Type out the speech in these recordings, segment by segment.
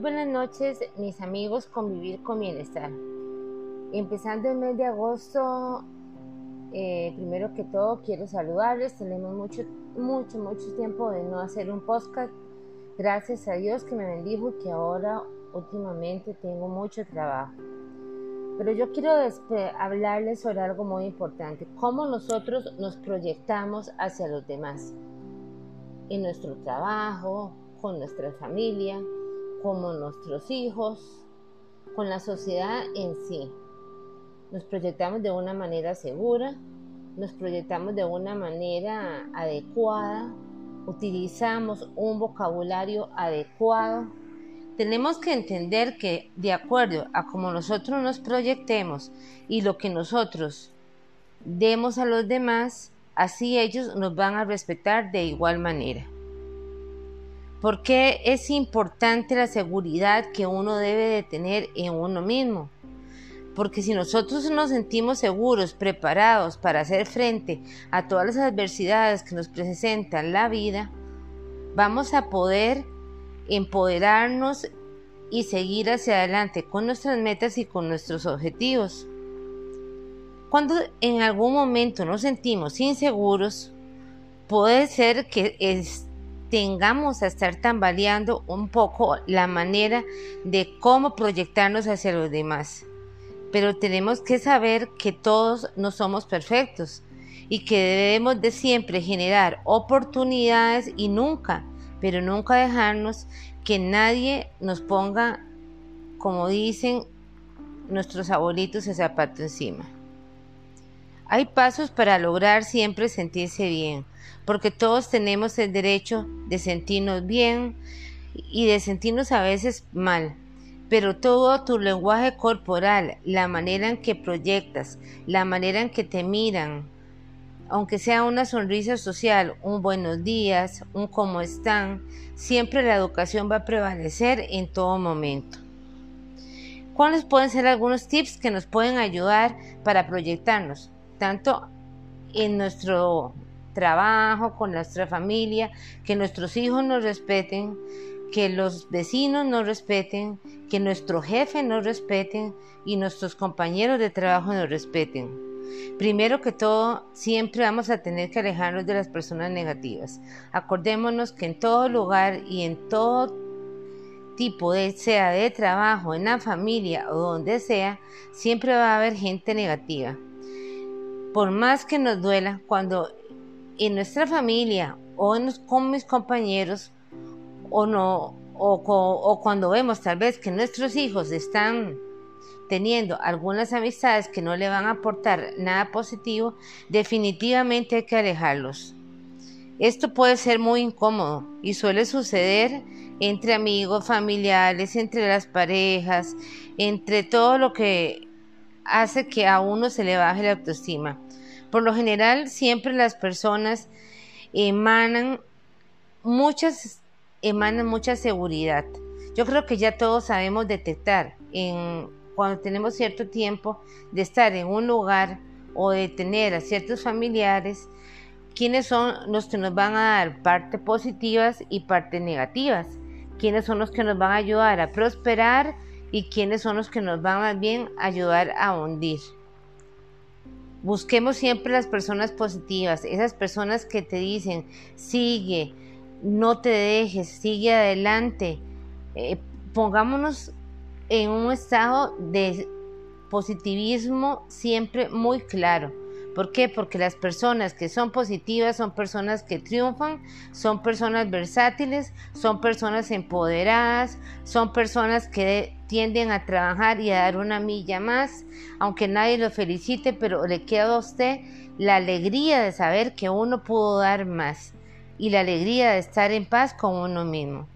Buenas noches, mis amigos, convivir con bienestar. Empezando el mes de agosto, eh, primero que todo quiero saludarles. Tenemos mucho, mucho, mucho tiempo de no hacer un podcast. Gracias a Dios que me bendijo y que ahora últimamente tengo mucho trabajo. Pero yo quiero hablarles sobre algo muy importante, cómo nosotros nos proyectamos hacia los demás, en nuestro trabajo, con nuestra familia, como nuestros hijos, con la sociedad en sí. Nos proyectamos de una manera segura, nos proyectamos de una manera adecuada, utilizamos un vocabulario adecuado. Tenemos que entender que de acuerdo a cómo nosotros nos proyectemos y lo que nosotros demos a los demás, así ellos nos van a respetar de igual manera. ¿Por qué es importante la seguridad que uno debe de tener en uno mismo? Porque si nosotros nos sentimos seguros, preparados para hacer frente a todas las adversidades que nos presentan la vida, vamos a poder empoderarnos y seguir hacia adelante con nuestras metas y con nuestros objetivos. Cuando en algún momento nos sentimos inseguros, puede ser que tengamos a estar tambaleando un poco la manera de cómo proyectarnos hacia los demás. Pero tenemos que saber que todos no somos perfectos y que debemos de siempre generar oportunidades y nunca, pero nunca dejarnos que nadie nos ponga, como dicen nuestros abuelitos, el zapato encima. Hay pasos para lograr siempre sentirse bien, porque todos tenemos el derecho de sentirnos bien y de sentirnos a veces mal. Pero todo tu lenguaje corporal, la manera en que proyectas, la manera en que te miran, aunque sea una sonrisa social, un buenos días, un cómo están, siempre la educación va a prevalecer en todo momento. ¿Cuáles pueden ser algunos tips que nos pueden ayudar para proyectarnos, tanto en nuestro trabajo, con nuestra familia, que nuestros hijos nos respeten, que los vecinos nos respeten, que nuestro jefe nos respeten y nuestros compañeros de trabajo nos respeten. Primero que todo, siempre vamos a tener que alejarnos de las personas negativas. Acordémonos que en todo lugar y en todo tipo de sea de trabajo, en la familia o donde sea, siempre va a haber gente negativa. Por más que nos duela, cuando en nuestra familia o con mis compañeros o no o, cuando vemos tal vez que nuestros hijos están teniendo algunas amistades que no le van a aportar nada positivo, definitivamente hay que alejarlos. Esto puede ser muy incómodo y suele suceder entre amigos, familiares, entre las parejas, entre todo lo que hace que a uno se le baje la autoestima. Por lo general, siempre las personas emanan muchas, emanan mucha seguridad. Yo creo que ya todos sabemos detectar en, cuando tenemos cierto tiempo de estar en un lugar o de tener a ciertos familiares, quiénes son los que nos van a dar partes positivas y partes negativas, quiénes son los que nos van a ayudar a prosperar y quiénes son los que nos van a bien ayudar a hundir. Busquemos siempre las personas positivas, esas personas que te dicen, sigue, no te dejes, sigue adelante. Eh, pongámonos en un estado de positivismo siempre muy claro. ¿Por qué? Porque las personas que son positivas son personas que triunfan, son personas versátiles, son personas empoderadas, son personas que tienden a trabajar y a dar una milla más, aunque nadie lo felicite, pero le queda a usted la alegría de saber que uno pudo dar más y la alegría de estar en paz con uno mismo.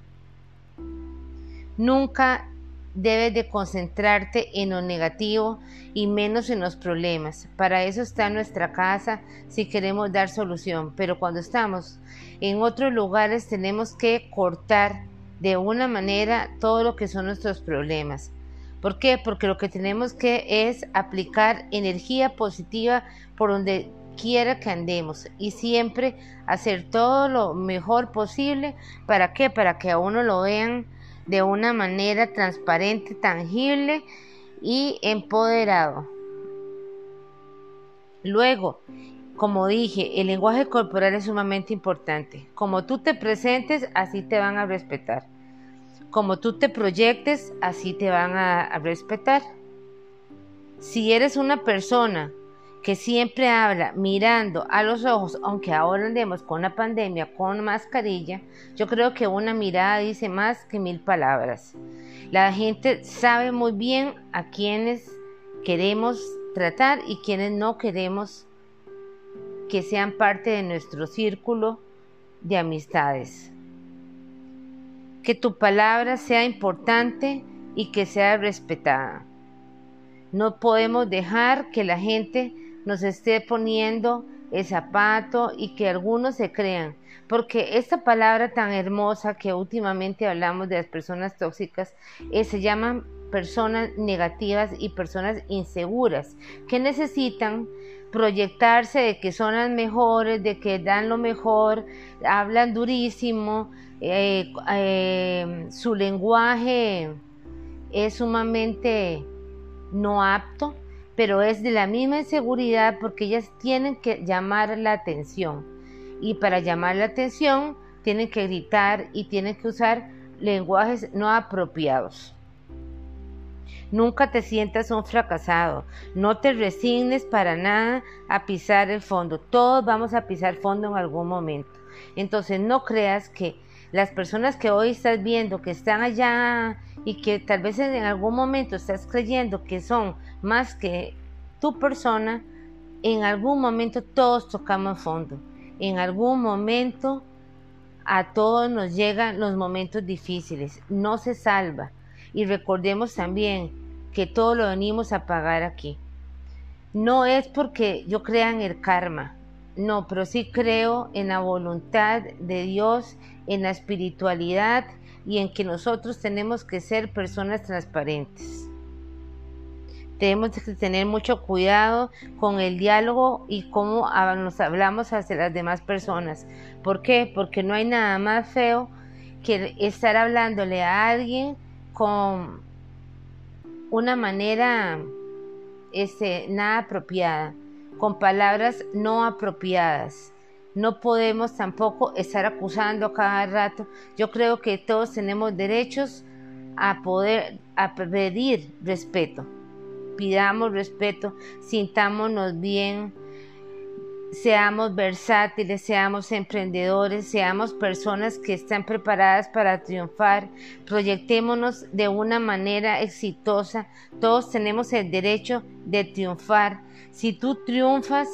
Nunca debes de concentrarte en lo negativo y menos en los problemas. Para eso está nuestra casa si queremos dar solución. Pero cuando estamos en otros lugares tenemos que cortar de una manera todo lo que son nuestros problemas. ¿Por qué? Porque lo que tenemos que es aplicar energía positiva por donde quiera que andemos y siempre hacer todo lo mejor posible. ¿Para qué? Para que a uno lo vean de una manera transparente, tangible y empoderado. Luego, como dije, el lenguaje corporal es sumamente importante. Como tú te presentes, así te van a respetar. Como tú te proyectes, así te van a, respetar. Si eres una persona que siempre habla mirando a los ojos, aunque ahora andemos con la pandemia, con mascarilla, yo creo que una mirada dice más que mil palabras. La gente sabe muy bien a quienes queremos tratar y quienes no queremos que sean parte de nuestro círculo de amistades. Que tu palabra sea importante y que sea respetada. No podemos dejar que la gente nos esté poniendo el zapato y que algunos se crean, porque esta palabra tan hermosa que últimamente hablamos de las personas tóxicas eh, se llaman personas negativas y personas inseguras que necesitan proyectarse de que son las mejores, de que dan lo mejor, hablan durísimo, eh, eh, su lenguaje es sumamente no apto pero es de la misma inseguridad porque ellas tienen que llamar la atención. Y para llamar la atención tienen que gritar y tienen que usar lenguajes no apropiados. Nunca te sientas un fracasado. No te resignes para nada a pisar el fondo. Todos vamos a pisar fondo en algún momento. Entonces no creas que las personas que hoy estás viendo que están allá y que tal vez en algún momento estás creyendo que son más que tu persona, en algún momento todos tocamos fondo. En algún momento a todos nos llegan los momentos difíciles. No se salva. Y recordemos también que todo lo venimos a pagar aquí. No es porque yo crea en el karma. No, pero sí creo en la voluntad de Dios, en la espiritualidad y en que nosotros tenemos que ser personas transparentes. Tenemos que tener mucho cuidado con el diálogo y cómo nos hablamos hacia las demás personas. ¿Por qué? Porque no hay nada más feo que estar hablándole a alguien con una manera este, nada apropiada, con palabras no apropiadas. No podemos tampoco estar acusando cada rato. Yo creo que todos tenemos derechos a poder a pedir respeto pidamos respeto, sintámonos bien, seamos versátiles, seamos emprendedores, seamos personas que están preparadas para triunfar, proyectémonos de una manera exitosa. Todos tenemos el derecho de triunfar. Si tú triunfas,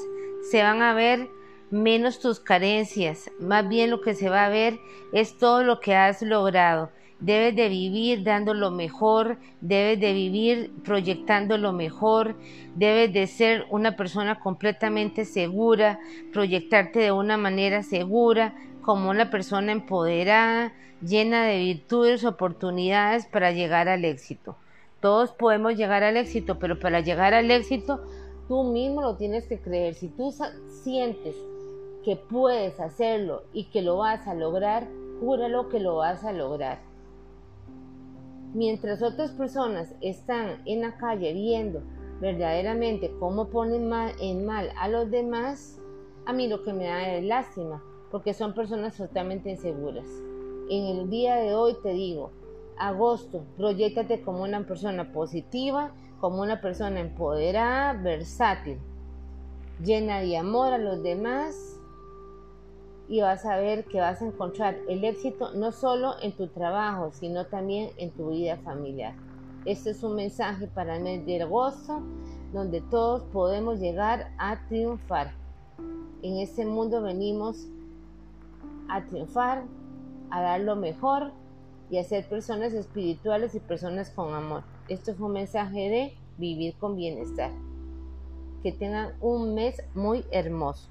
se van a ver menos tus carencias, más bien lo que se va a ver es todo lo que has logrado. Debes de vivir dando lo mejor, debes de vivir proyectando lo mejor, debes de ser una persona completamente segura, proyectarte de una manera segura, como una persona empoderada, llena de virtudes, oportunidades para llegar al éxito. Todos podemos llegar al éxito, pero para llegar al éxito tú mismo lo tienes que creer. Si tú sientes que puedes hacerlo y que lo vas a lograr, júralo que lo vas a lograr. Mientras otras personas están en la calle viendo verdaderamente cómo ponen mal, en mal a los demás, a mí lo que me da es lástima, porque son personas totalmente inseguras. En el día de hoy te digo, agosto, proyectate como una persona positiva, como una persona empoderada, versátil, llena de amor a los demás y vas a ver que vas a encontrar el éxito no solo en tu trabajo, sino también en tu vida familiar. Este es un mensaje para el mes de agosto, donde todos podemos llegar a triunfar. En este mundo venimos a triunfar, a dar lo mejor y a ser personas espirituales y personas con amor. Esto fue un mensaje de vivir con bienestar. Que tengan un mes muy hermoso.